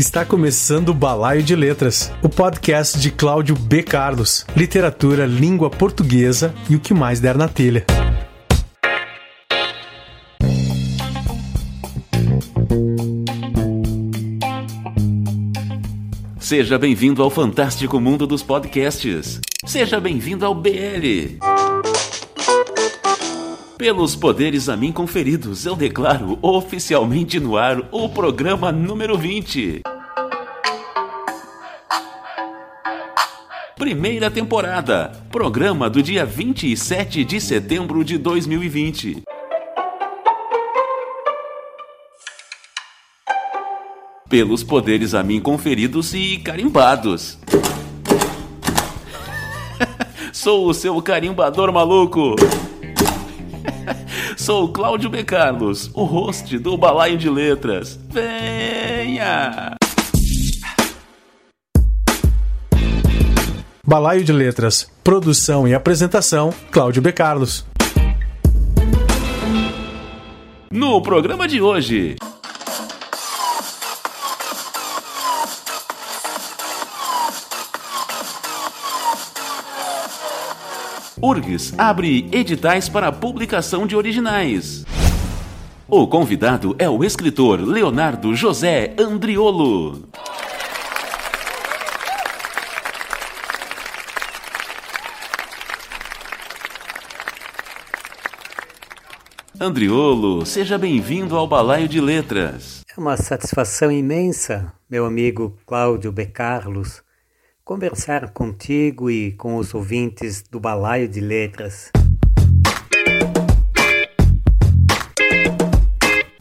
Está começando o Balaio de Letras, o podcast de Cláudio B. Carlos, literatura, língua portuguesa e o que mais der na telha. Seja bem-vindo ao fantástico mundo dos podcasts. Seja bem-vindo ao BL. Pelos poderes a mim conferidos, eu declaro oficialmente no ar o programa número 20. Primeira temporada, programa do dia 27 de setembro de 2020. Pelos poderes a mim conferidos e carimbados. Sou o seu carimbador maluco. Sou Cláudio B. Carlos, o host do Balaio de Letras. Venha! Balaio de Letras, produção e apresentação, Cláudio B. Carlos. No programa de hoje. URGS abre editais para publicação de originais. O convidado é o escritor Leonardo José Andriolo. Andriolo, seja bem-vindo ao Balaio de Letras. É uma satisfação imensa, meu amigo Cláudio B. Carlos, conversar contigo e com os ouvintes do Balaio de Letras.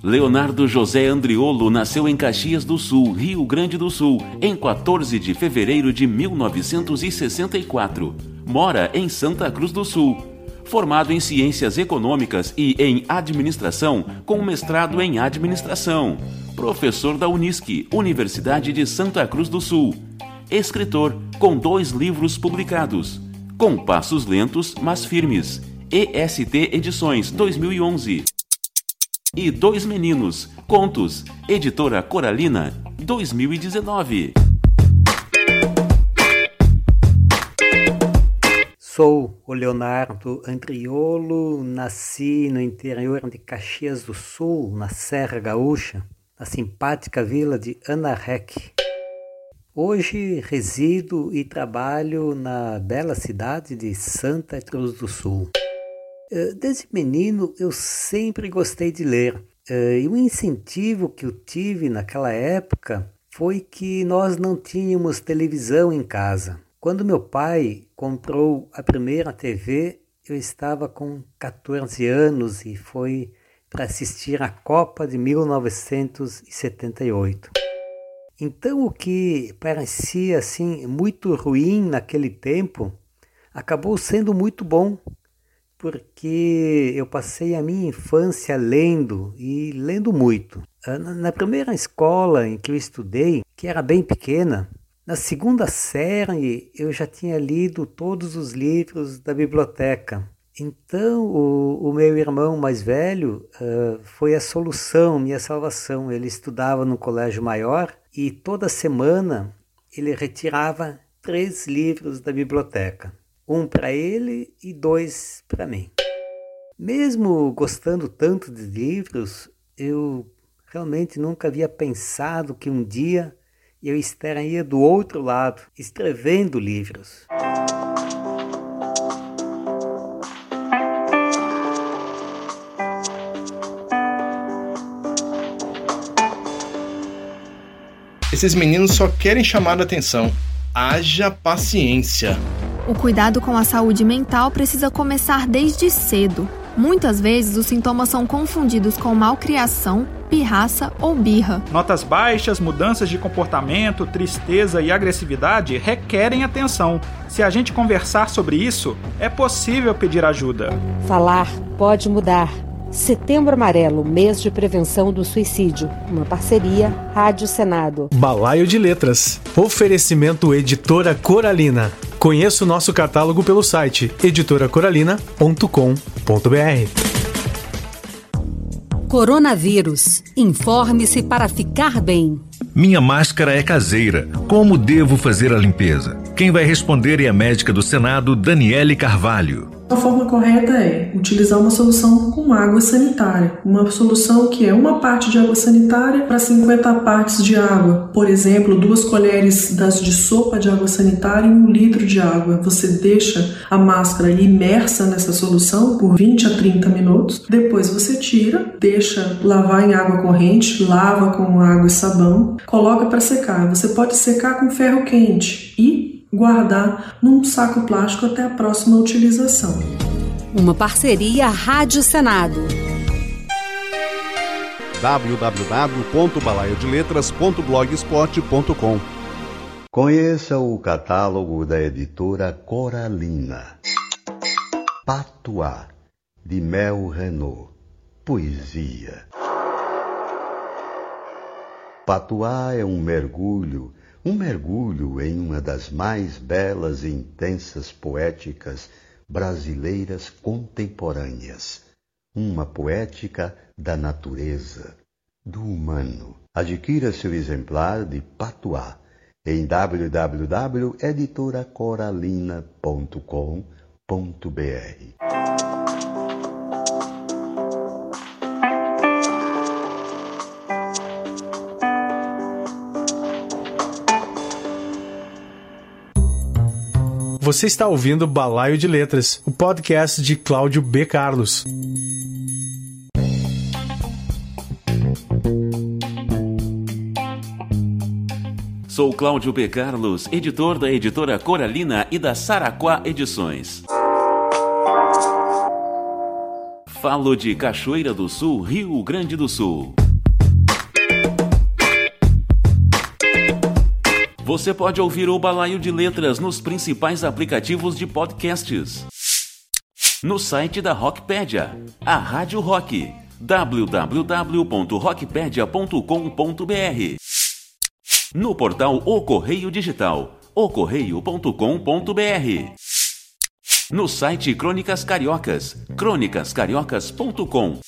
Leonardo José Andriolo nasceu em Caxias do Sul, Rio Grande do Sul, em 14 de fevereiro de 1964. Mora em Santa Cruz do Sul. Formado em Ciências Econômicas e em Administração, com mestrado em Administração. Professor da Unisc, Universidade de Santa Cruz do Sul escritor, com dois livros publicados: Com Passos Lentos, mas Firmes, EST Edições 2011. E Dois Meninos, Contos, Editora Coralina, 2019. Sou o Leonardo Andriolo, nasci no interior de Caxias do Sul, na Serra Gaúcha, na simpática vila de Anarrec. Hoje resido e trabalho na bela cidade de Santa Cruz do Sul. Eh, desde menino eu sempre gostei de ler eh, e o incentivo que eu tive naquela época foi que nós não tínhamos televisão em casa. Quando meu pai comprou a primeira TV, eu estava com 14 anos e foi para assistir a Copa de 1978. Então o que parecia assim muito ruim naquele tempo acabou sendo muito bom, porque eu passei a minha infância lendo e lendo muito. Ah, na primeira escola em que eu estudei, que era bem pequena, na segunda série eu já tinha lido todos os livros da biblioteca. Então, o, o, meu irmão mais velho uh, foi a solução, minha salvação. Ele estudava no colégio maior e toda semana ele retirava três livros da biblioteca, um para ele e dois para mim. Mesmo gostando tanto de livros, eu realmente nunca havia pensado que um dia eu estaria do outro lado, escrevendo livros. Esses meninos só querem chamar a atenção. Haja paciência. O cuidado com a saúde mental precisa começar desde cedo. Muitas vezes os sintomas são confundidos com malcriação, pirraça ou birra. Notas baixas, mudanças de comportamento, tristeza e agressividade requerem atenção. Se a gente conversar sobre isso, é possível pedir ajuda. Falar pode mudar. Setembro Amarelo, mês de prevenção do suicídio. Uma parceria Rádio Senado. Balaio de Letras. Oferecimento Editora Coralina. Conheça o nosso catálogo pelo site editoracoralina.com.br. Coronavírus. Informe-se para ficar bem. Minha máscara é caseira. Como devo fazer a limpeza? Quem vai responder é a médica do Senado, Daniele Carvalho. A forma correta é utilizar uma solução com água sanitária, uma solução que é uma parte de água sanitária para 50 partes de água. Por exemplo, duas colheres das de sopa de água sanitária em um litro de água. Você deixa a máscara imersa nessa solução por 20 a 30 minutos. Depois você tira, deixa lavar em água corrente, lava com água e sabão, coloca para secar. Você pode secar com ferro quente e guardar num saco plástico até a próxima utilização. Uma parceria Rádio Senado www.balaiodeletras.blogspot.com Conheça o catálogo da editora Coralina. Patois, de Mel Renault. Poesia. Patois é um mergulho um mergulho em uma das mais belas e intensas poéticas brasileiras contemporâneas, uma poética da natureza, do humano. Adquira seu exemplar de Patois em www.editoracoralina.com.br. Você está ouvindo Balaio de Letras, o podcast de Cláudio B. Carlos. Sou Cláudio B. Carlos, editor da editora Coralina e da Saraquá Edições. Falo de Cachoeira do Sul, Rio Grande do Sul. Você pode ouvir o Balaio de Letras nos principais aplicativos de podcasts. No site da Rockpedia, a Rádio Rock, www.rockpedia.com.br. No portal O Correio Digital, ocorreio.com.br. No site Crônicas Cariocas, crônicascariocas.com.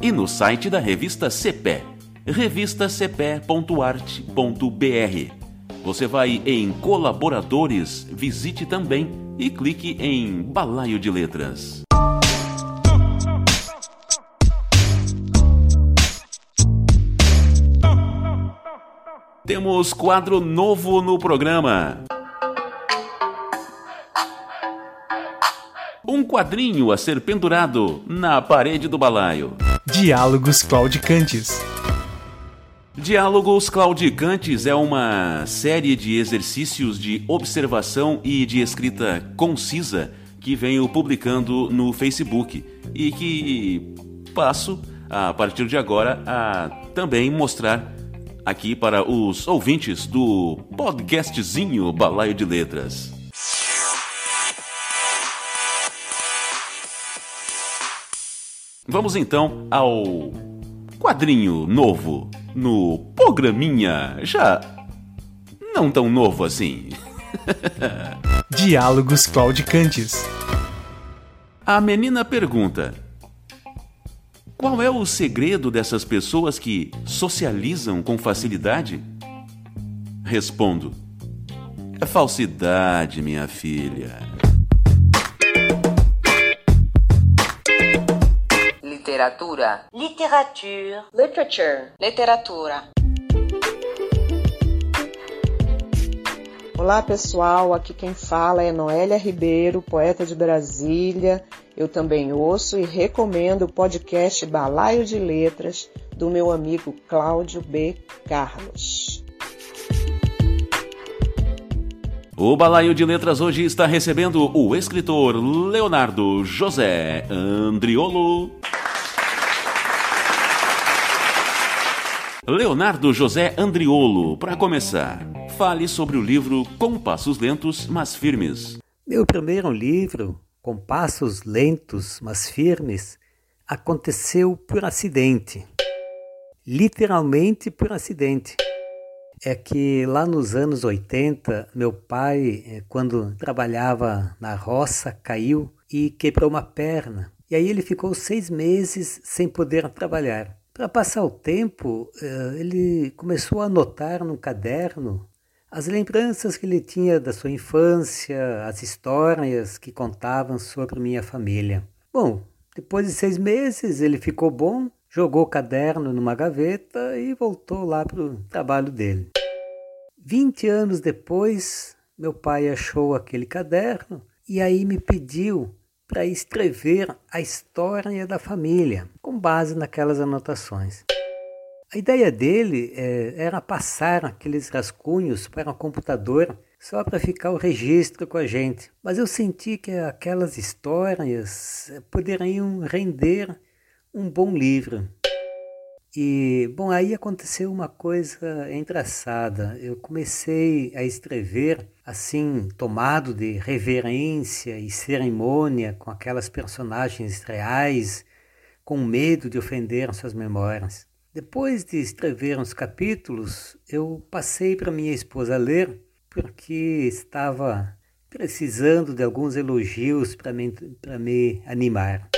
E no site da revista CPE, revistacepé.art.br. Você vai em Colaboradores, visite também e clique em Balaio de Letras. Temos quadro novo no programa. Um quadrinho a ser pendurado na parede do balaio. Diálogos claudicantes. Diálogos Claudicantes é uma série de exercícios de observação e de escrita concisa que venho publicando no Facebook e que passo, a partir de agora, a também mostrar aqui para os ouvintes do podcastzinho Balaio de Letras. Vamos então ao quadrinho novo no programinha já não tão novo assim. Diálogos claudicantes. A menina pergunta: Qual é o segredo dessas pessoas que socializam com facilidade? Respondo: É falsidade, minha filha. Literatura. Literature. Literature. Literatura. Olá pessoal, aqui quem fala é Noélia Ribeiro, poeta de Brasília. Eu também ouço e recomendo o podcast Balaio de Letras do meu amigo Cláudio B. Carlos. O Balaio de Letras hoje está recebendo o escritor Leonardo José Andriolo. Leonardo José Andriolo, para começar, fale sobre o livro Com Passos Lentos, mas Firmes. Meu primeiro livro, Com Passos Lentos, mas Firmes, aconteceu por acidente. Literalmente por acidente. É que lá nos anos 80, meu pai, eh, quando trabalhava na roça, caiu e quebrou uma perna. E aí ele ficou seis meses sem poder trabalhar. Para passar o tempo, eh, ele começou a anotar no caderno as lembranças que ele tinha da sua infância, as histórias que contavam sobre minha família. Bom, depois de seis meses ele ficou bom, jogou o caderno numa gaveta e voltou lá para o trabalho dele. Vinte anos depois, meu pai achou aquele caderno e aí me pediu para escrever a história da família, com base naquelas anotações. A ideia dele é, era passar aqueles rascunhos para o computador só para ficar o registro com a gente, mas eu senti que aquelas histórias poderiam render um bom livro. E, bom, aí aconteceu uma coisa engraçada. Eu comecei a escrever assim, tomado de reverência e cerimônia com aquelas personagens reais, com medo de ofender suas memórias. Depois de escrever uns capítulos, eu passei para minha esposa ler, porque estava precisando de alguns elogios para me, me animar.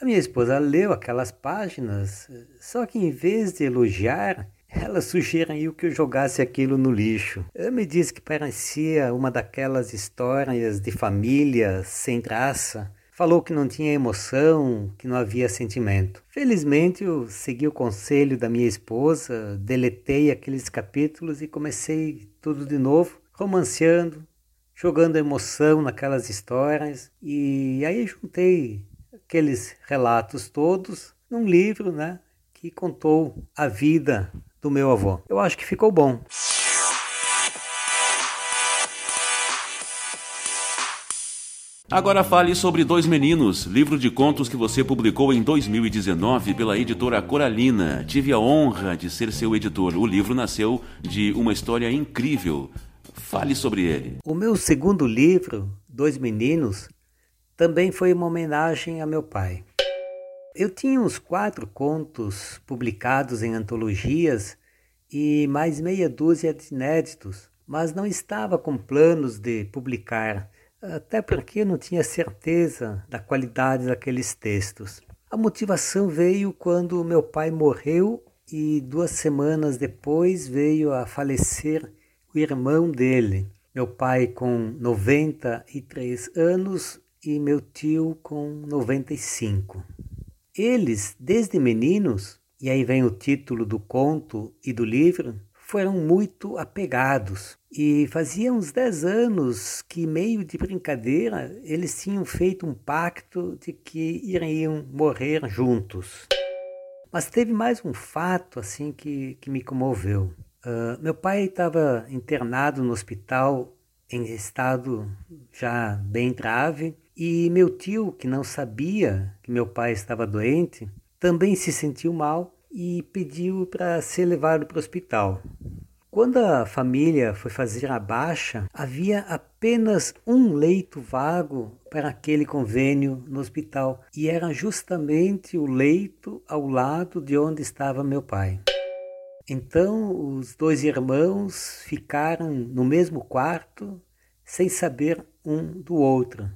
A minha esposa leu aquelas páginas, só que em vez de elogiar, ela sugeriu que eu jogasse aquilo no lixo. Ela me disse que parecia uma daquelas histórias de família sem traça. Falou que não tinha emoção, que não havia sentimento. Felizmente, eu segui o conselho da minha esposa, deletei aqueles capítulos e comecei tudo de novo, romanceando, jogando emoção naquelas histórias. E aí juntei aqueles relatos todos num livro, né, que contou a vida do meu avô. Eu acho que ficou bom. Agora fale sobre Dois Meninos, livro de contos que você publicou em 2019 pela editora Coralina. Tive a honra de ser seu editor. O livro nasceu de uma história incrível. Fale sobre ele. O meu segundo livro, Dois Meninos, também foi uma homenagem a meu pai. Eu tinha uns quatro contos publicados em antologias e mais meia dúzia de inéditos, mas não estava com planos de publicar, até porque não tinha certeza da qualidade daqueles textos. A motivação veio quando meu pai morreu e duas semanas depois veio a falecer o irmão dele. Meu pai com 93 anos e meu tio com 95. Eles, desde meninos, e aí vem o título do conto e do livro, foram muito apegados. E fazia uns dez anos que, meio de brincadeira, eles tinham feito um pacto de que iriam morrer juntos. Mas teve mais um fato assim que, que me comoveu. Uh, meu pai estava internado no hospital em estado já bem grave e meu tio, que não sabia que meu pai estava doente, também se sentiu mal e pediu para ser levado para o hospital. Quando a família foi fazer a baixa, havia apenas um leito vago para aquele convênio no hospital e era justamente o leito ao lado de onde estava meu pai. Então os dois irmãos ficaram no mesmo quarto sem saber um do outro.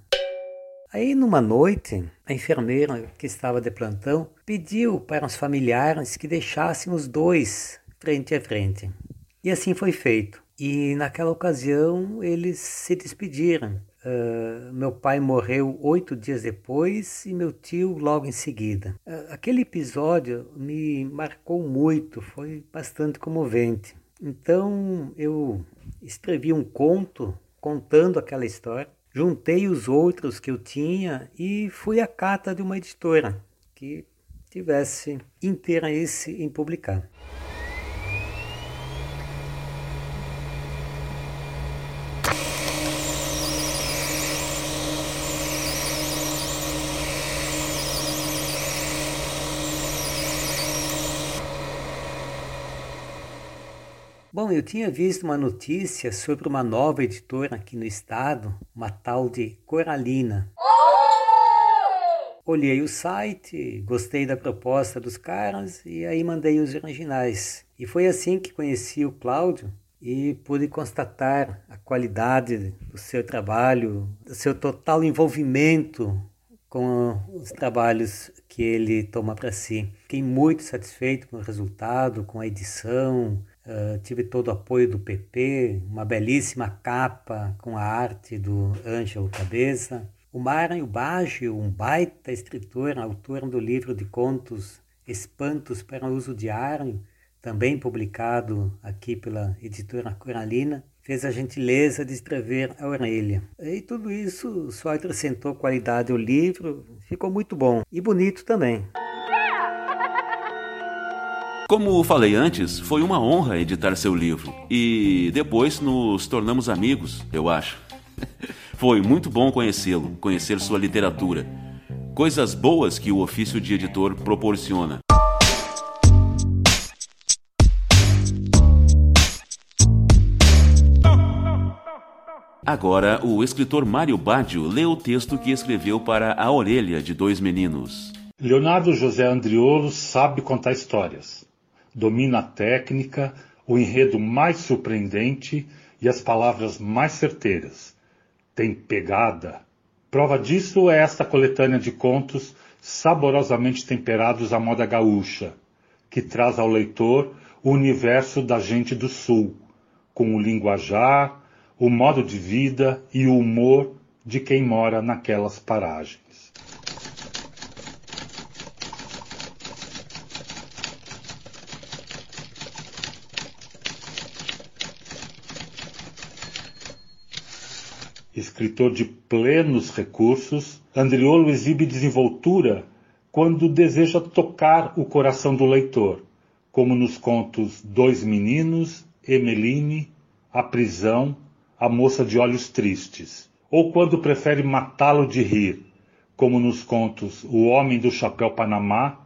Aí, numa noite, a enfermeira que estava de plantão pediu para os familiares que deixassem os dois frente a frente. E assim foi feito. E naquela ocasião eles se despediram. Uh, meu pai morreu oito dias depois e meu tio logo em seguida. Uh, aquele episódio me marcou muito, foi bastante comovente. Então eu escrevi um conto contando aquela história juntei os outros que eu tinha e fui à cata de uma editora que tivesse interesse em publicar. Bom, eu tinha visto uma notícia sobre uma nova editora aqui no estado, uma tal de Coralina. Olhei o site, gostei da proposta dos caras e aí mandei os originais. E foi assim que conheci o Cláudio e pude constatar a qualidade do seu trabalho, do seu total envolvimento com os trabalhos que ele toma para si. Fiquei muito satisfeito com o resultado, com a edição, uh, tive todo o apoio do PP, uma belíssima capa com a arte do Ângelo Cabeça. O Mário Baggio, um baita escritor, autor do livro de contos Espantos para uso diário, também publicado aqui pela editora Coralina, fez a gentileza de escrever a orelha. E tudo isso só acrescentou qualidade ao livro, ficou muito bom e bonito também. Como falei antes, foi uma honra editar seu livro e depois nos tornamos amigos, eu acho. Foi muito bom conhecê-lo, conhecer sua literatura. Coisas boas que o ofício de editor proporciona. Agora, o escritor Mário Baggio lê o texto que escreveu para A Orelha de Dois Meninos. Leonardo José Andriolo sabe contar histórias. Domina a técnica, o enredo mais surpreendente e as palavras mais certeiras tem pegada. Prova disso é esta coletânea de contos saborosamente temperados à moda gaúcha, que traz ao leitor o universo da gente do Sul, com o linguajar, o modo de vida e o humor de quem mora naquelas paragens. Escritor de plenos recursos, Andriolo exibe desenvoltura quando deseja tocar o coração do leitor, como nos contos Dois Meninos, Emeline, A Prisão, A Moça de Olhos Tristes, ou quando prefere matá-lo de rir, como nos contos O Homem do Chapéu Panamá,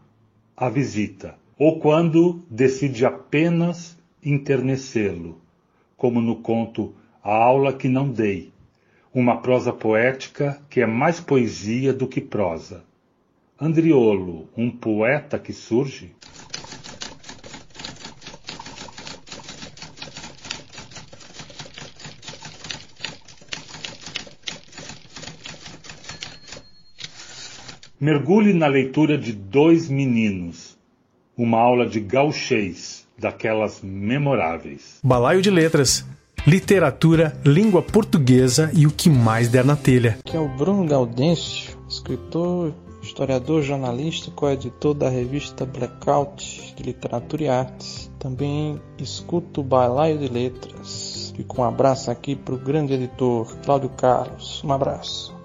A Visita, ou quando decide apenas internecê-lo, como no conto A Aula que Não Dei, uma prosa poética que é mais poesia do que prosa. Andriolo, um poeta que surge? Mergulhe na leitura de Dois Meninos, uma aula de gauchês, daquelas memoráveis. Balaio de Letras literatura, língua portuguesa e o que mais der na telha. Que é o Bruno Gaudêncio, escritor, historiador, jornalista, coeditor da revista Blackout de Literatura e Artes. Também escuto o Balaio de Letras. Fico um abraço aqui para o grande editor Cláudio Carlos. Um abraço.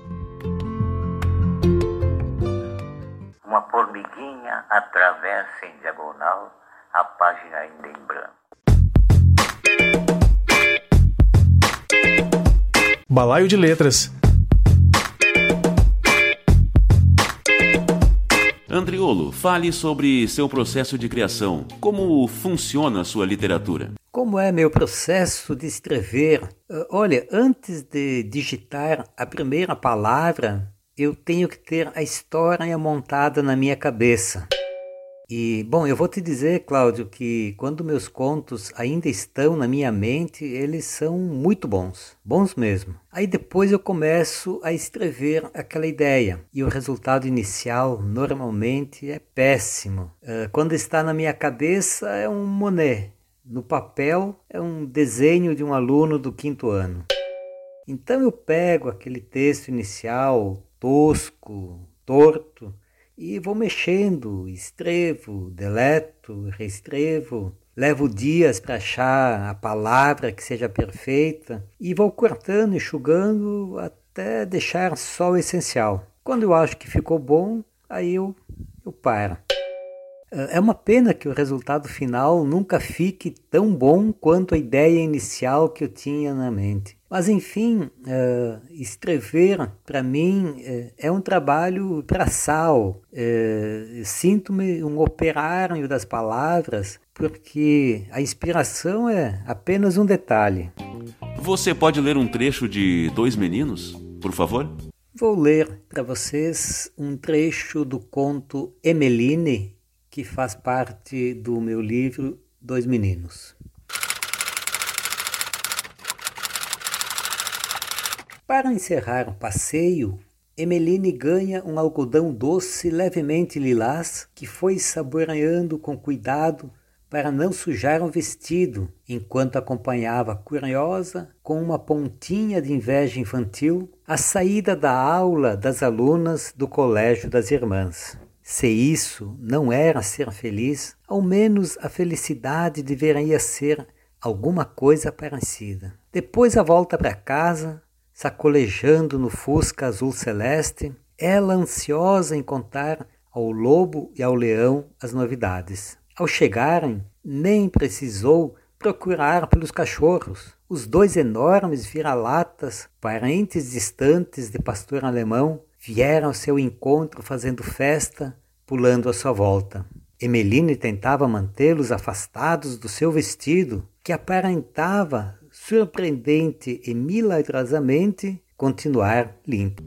Uma formiguinha atravessa em diagonal a página ainda em branco. Balaio de Letras. Andriolo, fale sobre seu processo de criação. Como funciona a sua literatura? Como é meu processo de escrever? Uh, olha, antes de digitar a primeira palavra, eu tenho que ter a história montada na minha cabeça. E, bom, eu vou te dizer, Cláudio, que quando meus contos ainda estão na minha mente, eles são muito bons, bons mesmo. Aí depois eu começo a escrever aquela ideia e o resultado inicial normalmente é péssimo. Uh, quando está na minha cabeça é um Monet, no papel é um desenho de um aluno do quinto ano. Então eu pego aquele texto inicial tosco, torto, e vou mexendo, escrevo, deleto, reescrevo, levo dias para achar a palavra que seja perfeita e vou cortando, enxugando até deixar só o essencial. Quando eu acho que ficou bom, aí eu, eu paro. É uma pena que o resultado final nunca fique tão bom quanto a ideia inicial que eu tinha na mente. Mas enfim, uh, escrever para mim uh, é um trabalho braçal. Uh, Sinto-me um operário das palavras porque a inspiração é apenas um detalhe. Você pode ler um trecho de Dois Meninos, por favor? Vou ler para vocês um trecho do conto Emeline que faz parte do meu livro Dois Meninos. Para encerrar o passeio, Emeline ganha um algodão doce levemente lilás que foi saboreando com cuidado para não sujar o vestido, enquanto acompanhava curiosa, com uma pontinha de inveja infantil, a saída da aula das alunas do Colégio das Irmãs. Se isso não era ser feliz, ao menos a felicidade deveria ser alguma coisa parecida. Depois a volta para casa, sacolejando no fusca azul celeste, ela ansiosa em contar ao lobo e ao leão as novidades. Ao chegarem, nem precisou procurar pelos cachorros. Os dois enormes vira-latas, parentes distantes de pastor alemão, vieram ao seu encontro fazendo festa, pulando à sua volta. Emeline tentava mantê-los afastados do seu vestido, que aparentava surpreendente e milagrosamente continuar limpo.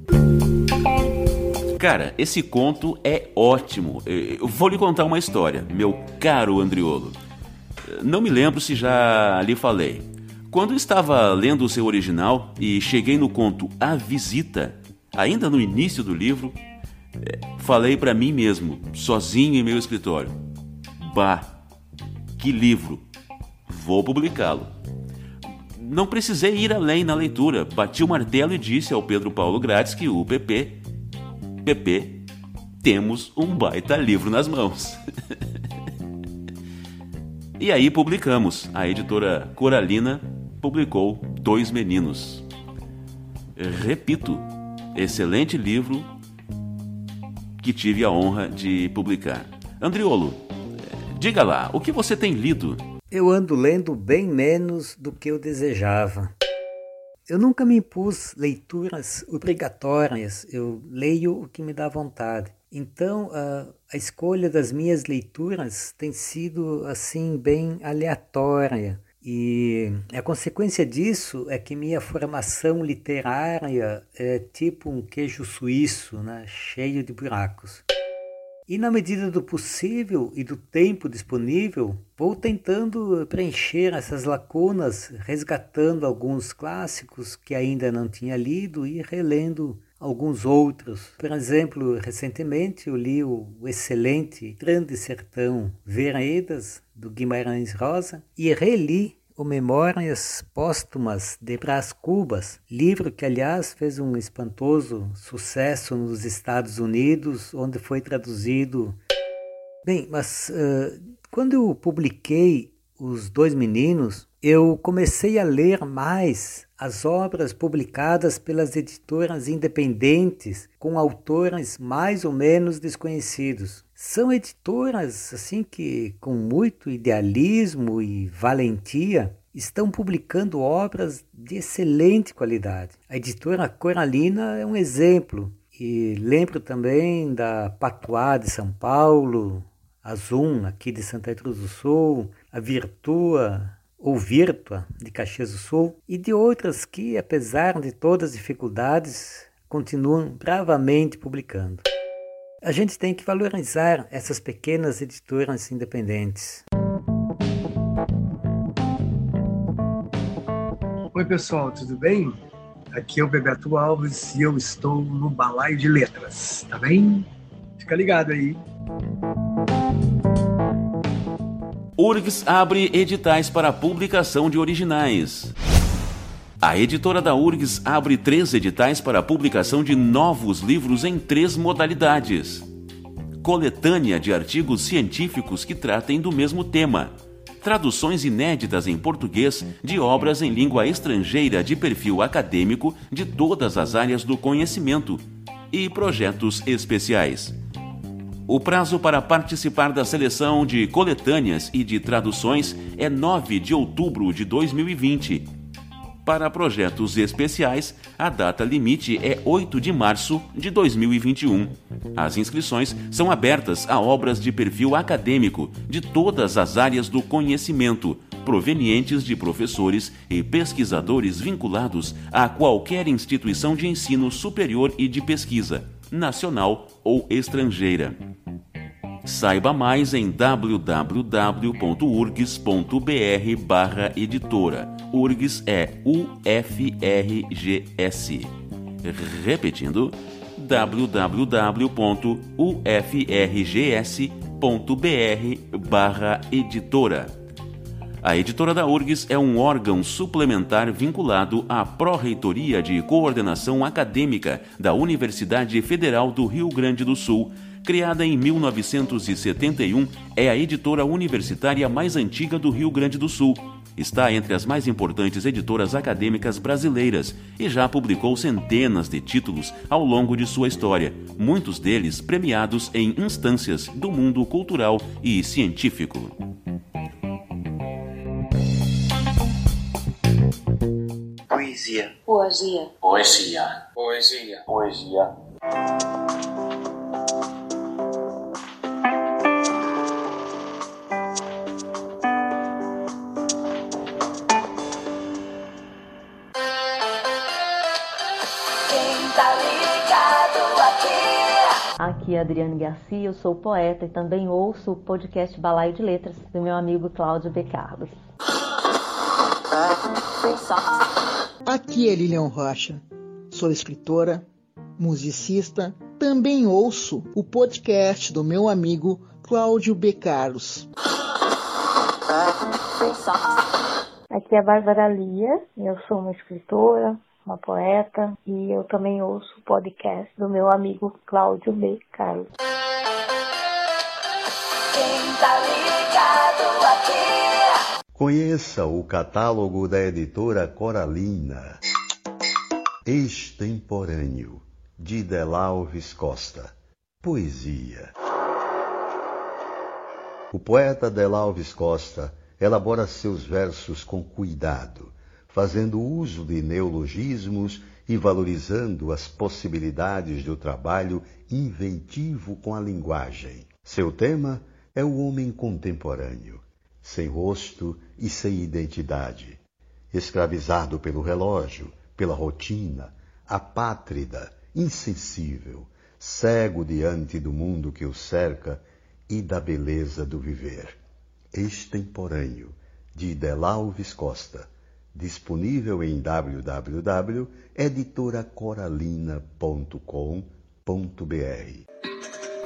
Cara, esse conto é ótimo. Eu vou lhe contar uma história, meu caro Andriolo. Não me lembro se já lhe falei. Quando estava lendo o seu original e cheguei no conto A Visita, ainda no início do livro, é, falei para mim mesmo, sozinho em meu escritório: Bah, que livro! Vou publicá-lo. Não precisei ir além na leitura. Bati o martelo e disse ao Pedro Paulo Grátis que o PP PP, temos um baita livro nas mãos. e aí publicamos. A editora Coralina publicou Dois Meninos. Repito, excelente livro que tive a honra de publicar. Andriolo, diga lá, o que você tem lido? Eu ando lendo bem menos do que eu desejava. Eu nunca me impus leituras obrigatórias, eu leio o que me dá vontade. Então, a, a escolha das minhas leituras tem sido assim bem aleatória. E a consequência disso é que minha formação literária é tipo um queijo suíço, né, cheio de buracos. E na medida do possível e do tempo disponível, vou tentando preencher essas lacunas, resgatando alguns clássicos que ainda não tinha lido e relendo alguns outros. Por exemplo, recentemente eu li o excelente Grande Sertão Veredas, do Guimarães Rosa, e reli o Memórias Póstumas de Brás Cubas, livro que, aliás, fez um espantoso sucesso nos Estados Unidos, onde foi traduzido. Bem, mas uh, quando eu publiquei Os Dois Meninos, eu comecei a ler mais as obras publicadas pelas editoras independentes com autores mais ou menos desconhecidos. São editoras assim que com muito idealismo e valentia estão publicando obras de excelente qualidade. A editora Coralina é um exemplo. E lembro também da Patuá de São Paulo, a Zoom aqui de Santa Cruz do Sul, a Virtua ou Virtua de Caxias do Sul e de outras que, apesar de todas as dificuldades, continuam bravamente publicando. A gente tem que valorizar essas pequenas editoras independentes. Oi, pessoal, tudo bem? Aqui é o Bebeto Alves e eu estou no Balaio de Letras, tá bem? Fica ligado aí. URGS abre editais para publicação de originais. A editora da URGS abre três editais para publicação de novos livros em três modalidades: coletânea de artigos científicos que tratem do mesmo tema, traduções inéditas em português de obras em língua estrangeira de perfil acadêmico de todas as áreas do conhecimento e projetos especiais. O prazo para participar da seleção de coletâneas e de traduções é 9 de outubro de 2020 para projetos especiais, a data limite é 8 de março de 2021. As inscrições são abertas a obras de perfil acadêmico de todas as áreas do conhecimento, provenientes de professores e pesquisadores vinculados a qualquer instituição de ensino superior e de pesquisa, nacional ou estrangeira. Saiba mais em www.urgs.br/editora. URGS é U-F-R-G-S. Repetindo, www.ufrgs.br/editora. A editora da URGS é um órgão suplementar vinculado à Pró-Reitoria de Coordenação Acadêmica da Universidade Federal do Rio Grande do Sul. Criada em 1971, é a editora universitária mais antiga do Rio Grande do Sul. Está entre as mais importantes editoras acadêmicas brasileiras e já publicou centenas de títulos ao longo de sua história, muitos deles premiados em instâncias do mundo cultural e científico. Poesia. Poesia. Poesia. Poesia. Poesia. Aqui é Adriane Garcia, eu sou poeta e também ouço o podcast Balaio de Letras do meu amigo Cláudio B. Carlos. Aqui é Lilian Rocha, sou escritora, musicista, também ouço o podcast do meu amigo Cláudio B. Carlos. Aqui é a Bárbara Lia, eu sou uma escritora, uma poeta e eu também ouço o podcast do meu amigo Cláudio B. Carlos. Conheça o catálogo da editora Coralina. Extemporâneo, de Delalves Costa. Poesia. O poeta Delalves Costa elabora seus versos com cuidado, fazendo uso de neologismos e valorizando as possibilidades do trabalho inventivo com a linguagem. Seu tema é o homem contemporâneo, sem rosto e sem identidade, escravizado pelo relógio, pela rotina, apátrida, insensível, cego diante do mundo que o cerca e da beleza do viver. Extemporâneo, de Delalves Costa, disponível em www.editoracoralina.com.br.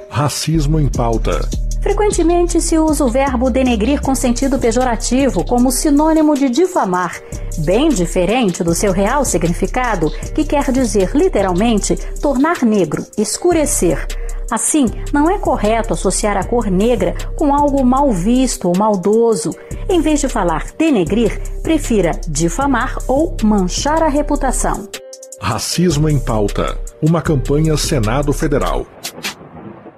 Racismo em pauta. Frequentemente se usa o verbo denegrir com sentido pejorativo como sinônimo de difamar, bem diferente do seu real significado, que quer dizer literalmente tornar negro, escurecer. Assim, não é correto associar a cor negra com algo mal visto ou maldoso. Em vez de falar denegrir, prefira difamar ou manchar a reputação. Racismo em pauta. Uma campanha Senado Federal.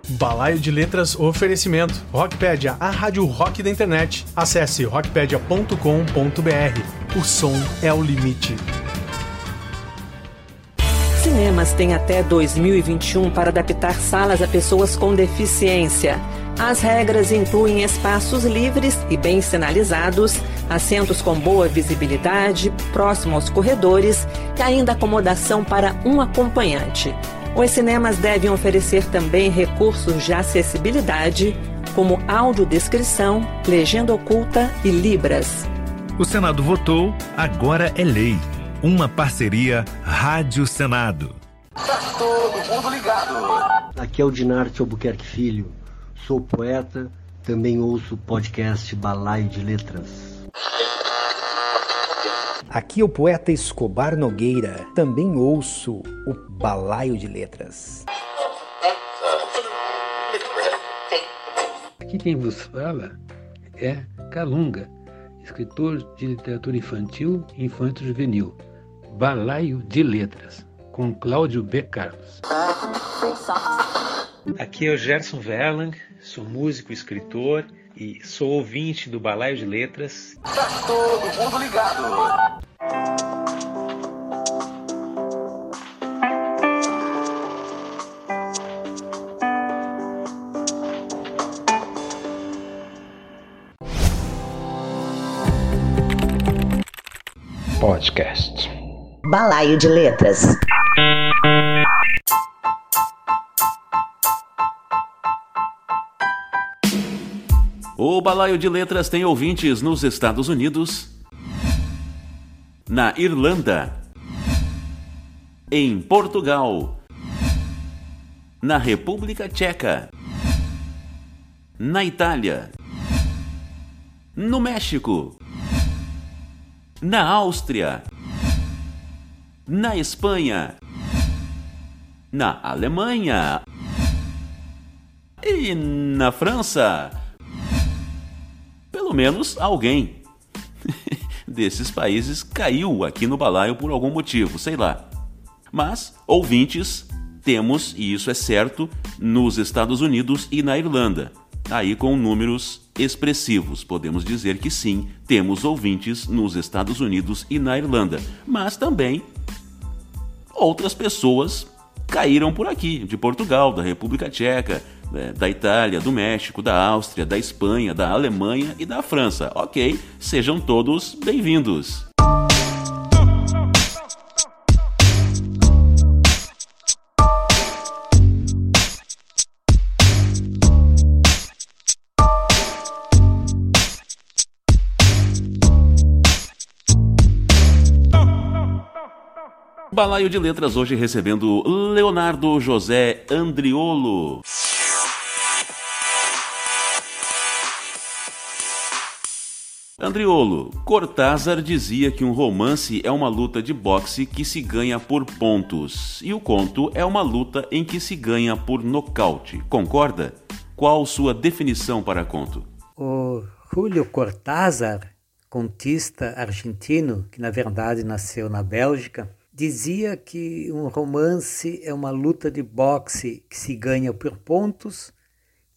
Balaio de Letras Oferecimento. Rockpedia, a rádio rock da internet. Acesse rockpedia.com.br. O som é o limite. Cinemas têm até 2021 para adaptar salas a pessoas com deficiência. As regras incluem espaços livres e bem sinalizados, assentos com boa visibilidade, próximo aos corredores e ainda acomodação para um acompanhante. Os cinemas devem oferecer também recursos de acessibilidade, como audiodescrição, legenda oculta e libras. O Senado votou, agora é lei. Uma parceria Rádio Senado. Tá todo mundo ligado. Aqui é o Dinarte Albuquerque Filho. Sou poeta, também ouço o podcast Balaio de Letras. Aqui é o poeta Escobar Nogueira. Também ouço o Balaio de Letras. Aqui quem vos fala é Calunga, escritor de literatura infantil e infanto-juvenil. Balaio de Letras, com Cláudio B. Carlos. Aqui é o Gerson Verlang, sou músico, escritor e sou ouvinte do Balaio de Letras. Tá todo mundo ligado. Podcast. Balaio de Letras. Balaio de Letras tem ouvintes nos Estados Unidos, na Irlanda, em Portugal, na República Tcheca, na Itália, no México, na Áustria, na Espanha, na Alemanha e na França. Pelo menos alguém desses países caiu aqui no balaio por algum motivo, sei lá. Mas, ouvintes, temos, e isso é certo, nos Estados Unidos e na Irlanda. Aí com números expressivos, podemos dizer que sim, temos ouvintes nos Estados Unidos e na Irlanda. Mas também outras pessoas caíram por aqui, de Portugal, da República Tcheca, da Itália, do México, da Áustria, da Espanha, da Alemanha e da França. Ok, sejam todos bem-vindos. Balaio de Letras hoje recebendo Leonardo José Andriolo. Andriolo, Cortázar dizia que um romance é uma luta de boxe que se ganha por pontos e o conto é uma luta em que se ganha por nocaute. Concorda? Qual sua definição para conto? O Julio Cortázar, contista argentino, que na verdade nasceu na Bélgica, dizia que um romance é uma luta de boxe que se ganha por pontos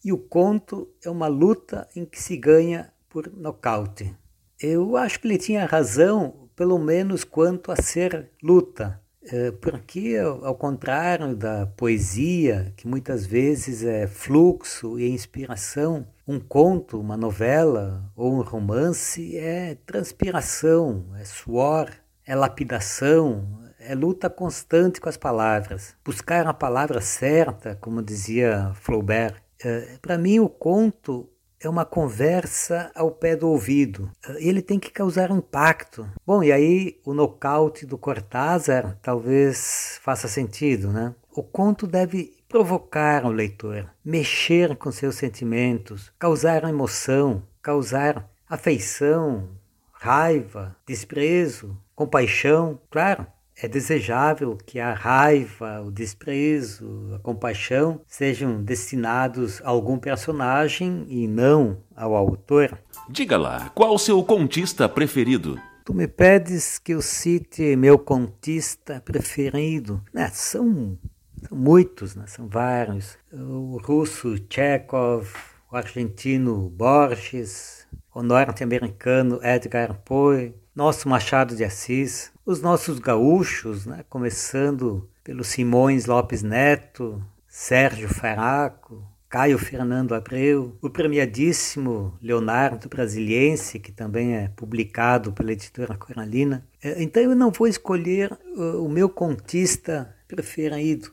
e o conto é uma luta em que se ganha por nocaute. Eu acho que ele tinha razão, pelo menos quanto a ser luta, é, porque, ao contrário da poesia, que muitas vezes é fluxo e inspiração, um conto, uma novela ou um romance é transpiração, é suor, é lapidação, é luta constante com as palavras. Buscar a palavra certa, como dizia Flaubert. É, Para mim, o conto é uma conversa ao pé do ouvido. Ele tem que causar impacto. Bom, e aí o nocaute do Cortázar talvez faça sentido, né? O conto deve provocar o leitor, mexer com seus sentimentos, causar emoção, causar afeição, raiva, desprezo, compaixão, claro. É desejável que a raiva, o desprezo, a compaixão sejam destinados a algum personagem e não ao autor. Diga lá, qual o seu contista preferido? Tu me pedes que eu cite meu contista preferido. Né, são, são muitos, né, são vários. O russo Chekhov, o argentino Borges, o norte-americano Edgar Poe, nosso Machado de Assis, os nossos gaúchos, né, começando pelo Simões Lopes Neto, Sérgio Faraco, Caio Fernando Abreu, o premiadíssimo Leonardo Brasiliense, que também é publicado pela editora Coralina. É, então eu não vou escolher o meu contista preferido,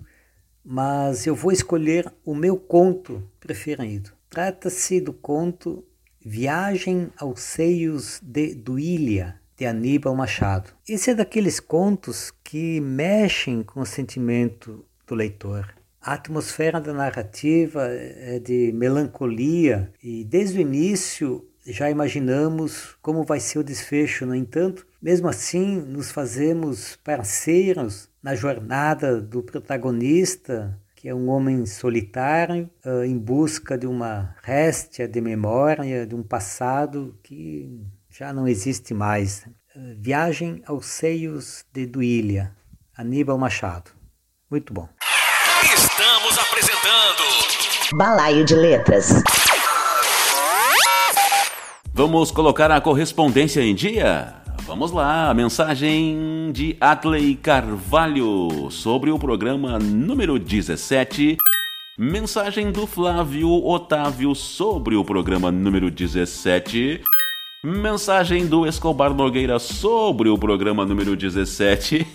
mas eu vou escolher o meu conto preferido. Trata-se do conto Viagem aos Seios de Duília, de Aníbal Machado. Esse é daqueles contos que mexem com o sentimento do leitor. A atmosfera da narrativa é de melancolia e desde o início já imaginamos como vai ser o desfecho. No entanto, mesmo assim, nos fazemos parceiros na jornada do protagonista, que é um homem solitário em busca de uma réstia de memória de um passado que já não existe mais. Viagem aos Seios de Duília, Aníbal Machado. Muito bom. Estamos apresentando Balaio de Letras. Vamos colocar a correspondência em dia? Vamos lá, a mensagem de Atley Carvalho sobre o programa número 17. Mensagem do Flávio Otávio sobre o programa número 17. Mensagem do Escobar Nogueira sobre o programa número 17.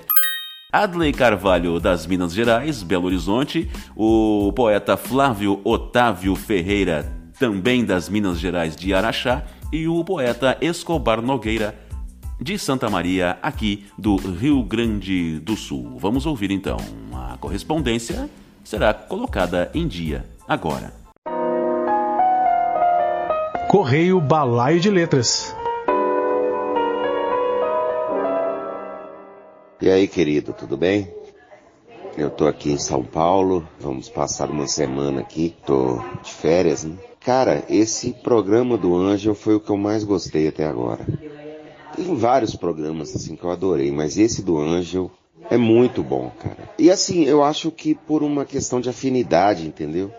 Adley Carvalho, das Minas Gerais, Belo Horizonte. O poeta Flávio Otávio Ferreira, também das Minas Gerais de Araxá. E o poeta Escobar Nogueira, de Santa Maria, aqui do Rio Grande do Sul. Vamos ouvir então a correspondência será colocada em dia agora. Correio Balaio de Letras. E aí, querido, tudo bem? Eu tô aqui em São Paulo, vamos passar uma semana aqui, tô de férias, né? Cara, esse programa do Ângel foi o que eu mais gostei até agora. Tem vários programas assim que eu adorei, mas esse do Ângel é muito bom, cara. E assim, eu acho que por uma questão de afinidade, entendeu?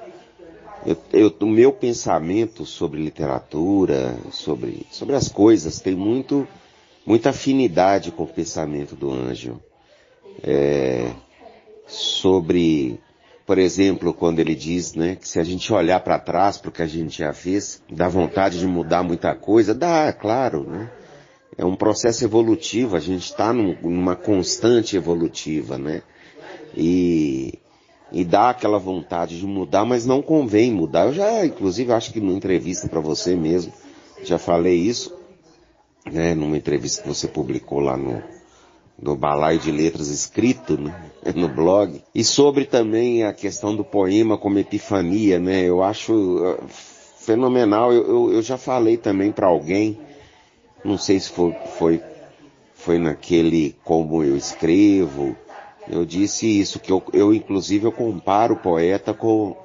Eu, eu, o meu pensamento sobre literatura, sobre, sobre as coisas, tem muito, muita afinidade com o pensamento do Ângel. É, sobre, por exemplo, quando ele diz, né, que se a gente olhar para trás para o que a gente já fez, dá vontade de mudar muita coisa, dá, é claro, né? É um processo evolutivo, a gente está num, numa constante evolutiva, né? E dá aquela vontade de mudar, mas não convém mudar. Eu já, inclusive, acho que numa entrevista para você mesmo, já falei isso, né? Numa entrevista que você publicou lá no, no balaio de letras escrito né, no blog. E sobre também a questão do poema como epifania, né? Eu acho uh, fenomenal. Eu, eu, eu já falei também para alguém não sei se foi, foi, foi naquele como eu escrevo. Eu disse isso, que eu, eu inclusive eu comparo o poeta com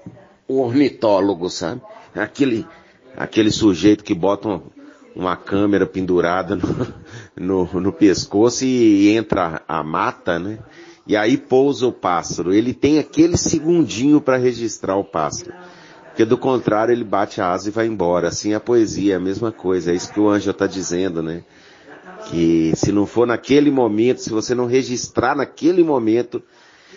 o ornitólogo, sabe? Aquele, aquele sujeito que bota uma, uma câmera pendurada no, no, no pescoço e, e entra a mata, né? E aí pousa o pássaro. Ele tem aquele segundinho para registrar o pássaro. Porque do contrário ele bate a asa e vai embora. Assim a poesia é a mesma coisa. É isso que o anjo está dizendo, né? Que se não for naquele momento, se você não registrar naquele momento,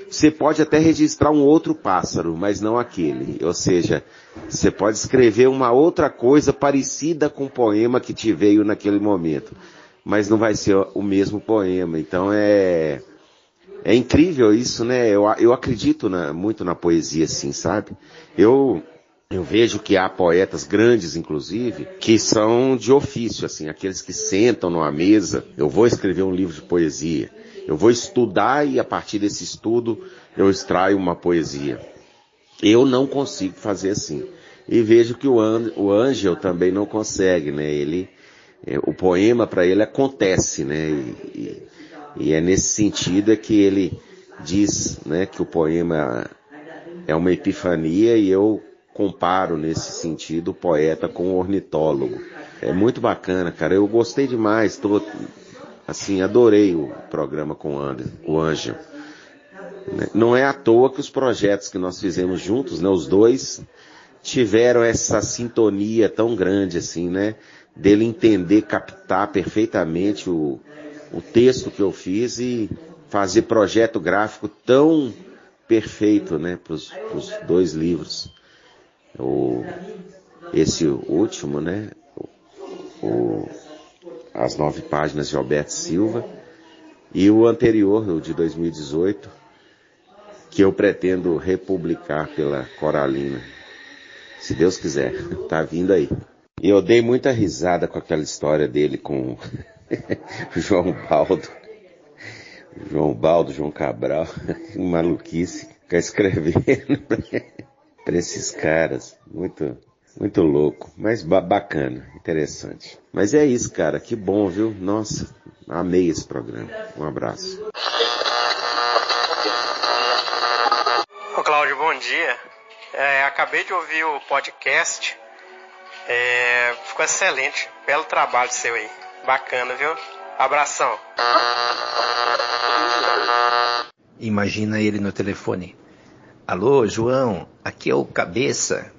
você pode até registrar um outro pássaro, mas não aquele. Ou seja, você pode escrever uma outra coisa parecida com o poema que te veio naquele momento, mas não vai ser o mesmo poema. Então é é incrível isso, né? Eu, eu acredito na, muito na poesia, assim, sabe? Eu eu vejo que há poetas grandes, inclusive, que são de ofício, assim, aqueles que sentam numa mesa, eu vou escrever um livro de poesia, eu vou estudar e a partir desse estudo eu extraio uma poesia. Eu não consigo fazer assim. E vejo que o, o Ângel também não consegue, né? Ele, é, o poema para ele acontece, né? E, e, e é nesse sentido é que ele diz, né, que o poema é uma epifania e eu comparo nesse sentido o poeta com o ornitólogo. É muito bacana, cara. Eu gostei demais. Tô, assim, adorei o programa com o Ângelo. Não é à toa que os projetos que nós fizemos juntos, né, os dois, tiveram essa sintonia tão grande assim, né? Dele entender, captar perfeitamente o, o texto que eu fiz e fazer projeto gráfico tão perfeito, né, para os dois livros o, esse último, né? O, as nove páginas de Alberto Silva e o anterior, o de 2018, que eu pretendo republicar pela Coralina. Se Deus quiser, tá vindo aí. E eu dei muita risada com aquela história dele com João Baldo. João Baldo, João Cabral, maluquice, ficar escrevendo para esses caras. Muito, muito louco, mas bacana, interessante. Mas é isso, cara, que bom, viu? Nossa, amei esse programa. Um abraço. Ô Cláudio, bom dia. É, acabei de ouvir o podcast. É, ficou excelente. Belo trabalho seu aí. Bacana, viu? Abração. Imagina ele no telefone. Alô, João, aqui é o Cabeça.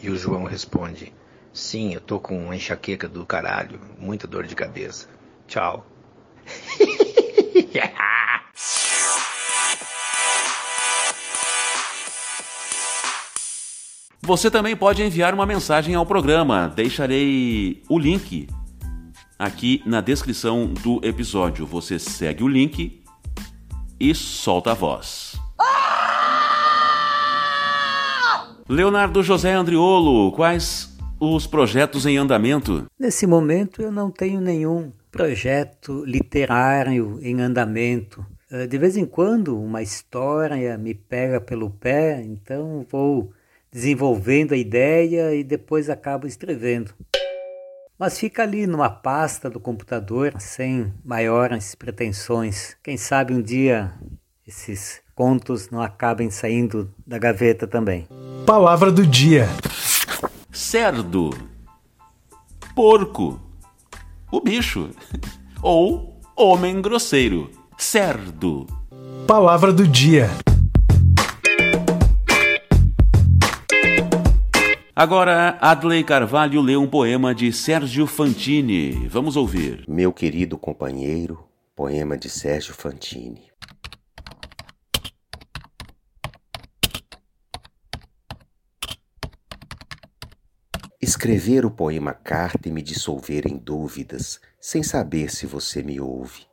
E o João responde: Sim, eu tô com uma enxaqueca do caralho, muita dor de cabeça. Tchau. Você também pode enviar uma mensagem ao programa. Deixarei o link aqui na descrição do episódio. Você segue o link e solta a voz. Leonardo José Andriolo, quais os projetos em andamento? Nesse momento eu não tenho nenhum projeto literário em andamento. Uh, de vez em quando, uma história me pega pelo pé, então vou desenvolvendo a ideia e depois acabo escrevendo. Mas fica ali numa pasta do computador, sem maiores pretensões. Quem sabe um dia esses contos não acabem saindo da gaveta também. Palavra do dia: cerdo, porco, o bicho ou homem grosseiro, cerdo. Palavra do dia. Agora, Adley Carvalho lê um poema de Sérgio Fantini. Vamos ouvir. Meu querido companheiro, poema de Sérgio Fantini. Escrever o poema carta e me dissolver em dúvidas, sem saber se você me ouve.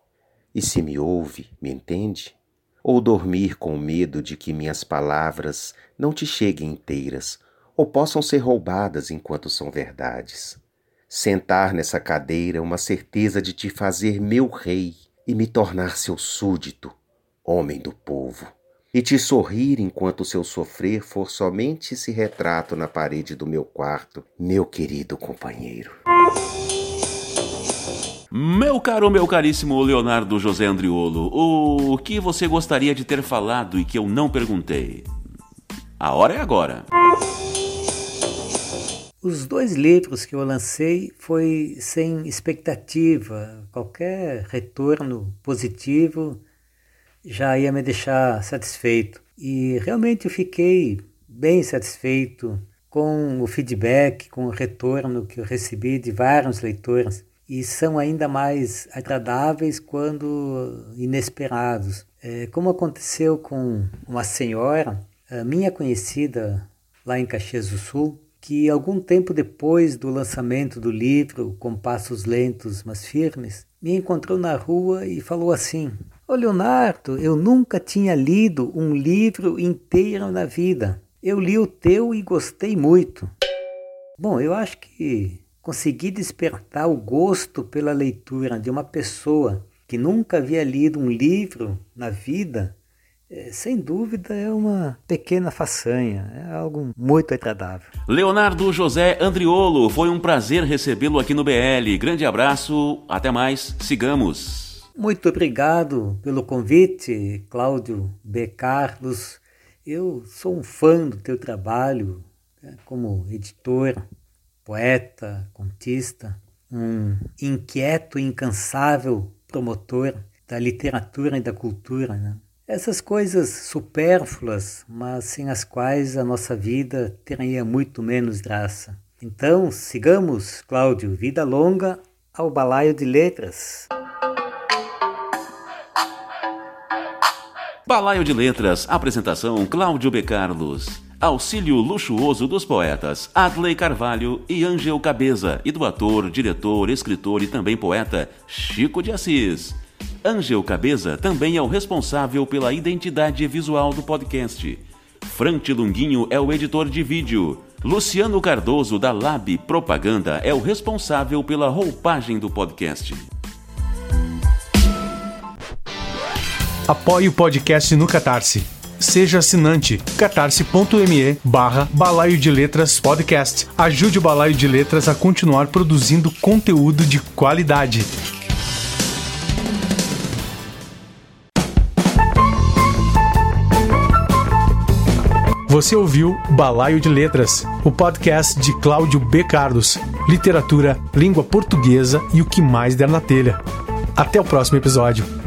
E se me ouve, me entende? Ou dormir com medo de que minhas palavras não te cheguem inteiras, ou possam ser roubadas enquanto são verdades. Sentar nessa cadeira uma certeza de te fazer meu rei e me tornar seu súdito, homem do povo, e te sorrir enquanto seu sofrer for somente esse retrato na parede do meu quarto, meu querido companheiro. Meu caro, meu caríssimo Leonardo José Andriolo, o que você gostaria de ter falado e que eu não perguntei? A hora é agora. Os dois livros que eu lancei foi sem expectativa, qualquer retorno positivo já ia me deixar satisfeito. E realmente eu fiquei bem satisfeito com o feedback, com o retorno que eu recebi de vários leitores e são ainda mais agradáveis quando inesperados. É, como aconteceu com uma senhora, minha conhecida lá em Caxias do Sul, que algum tempo depois do lançamento do livro Com Passos Lentos Mas Firmes, me encontrou na rua e falou assim: Ô Leonardo, eu nunca tinha lido um livro inteiro na vida. Eu li o teu e gostei muito. Bom, eu acho que consegui despertar o gosto pela leitura de uma pessoa que nunca havia lido um livro na vida é, sem dúvida é uma pequena façanha, é algo muito agradável. Leonardo José Andriolo, foi um prazer recebê-lo aqui no BL. Grande abraço, até mais, sigamos. Muito obrigado pelo convite, Cláudio B. Carlos. Eu sou um fã do teu trabalho né, como editor, poeta, contista, um inquieto e incansável promotor da literatura e da cultura. Né? Essas coisas supérfluas, mas sem as quais a nossa vida teria muito menos graça. Então, sigamos, Cláudio, vida longa ao balaio de letras. Balaio de Letras, apresentação Cláudio B. Carlos. Auxílio luxuoso dos poetas Adley Carvalho e Angel Cabeza e do ator, diretor, escritor e também poeta Chico de Assis. Angel Cabeza também é o responsável pela identidade visual do podcast. Frante Lunguinho é o editor de vídeo. Luciano Cardoso, da Lab Propaganda, é o responsável pela roupagem do podcast. Apoie o podcast no Catarse. Seja assinante catarse.me barra Balaio de Letras Podcast. Ajude o Balaio de Letras a continuar produzindo conteúdo de qualidade. Você ouviu Balaio de Letras, o podcast de Cláudio B. Carlos. Literatura, língua portuguesa e o que mais der na telha. Até o próximo episódio.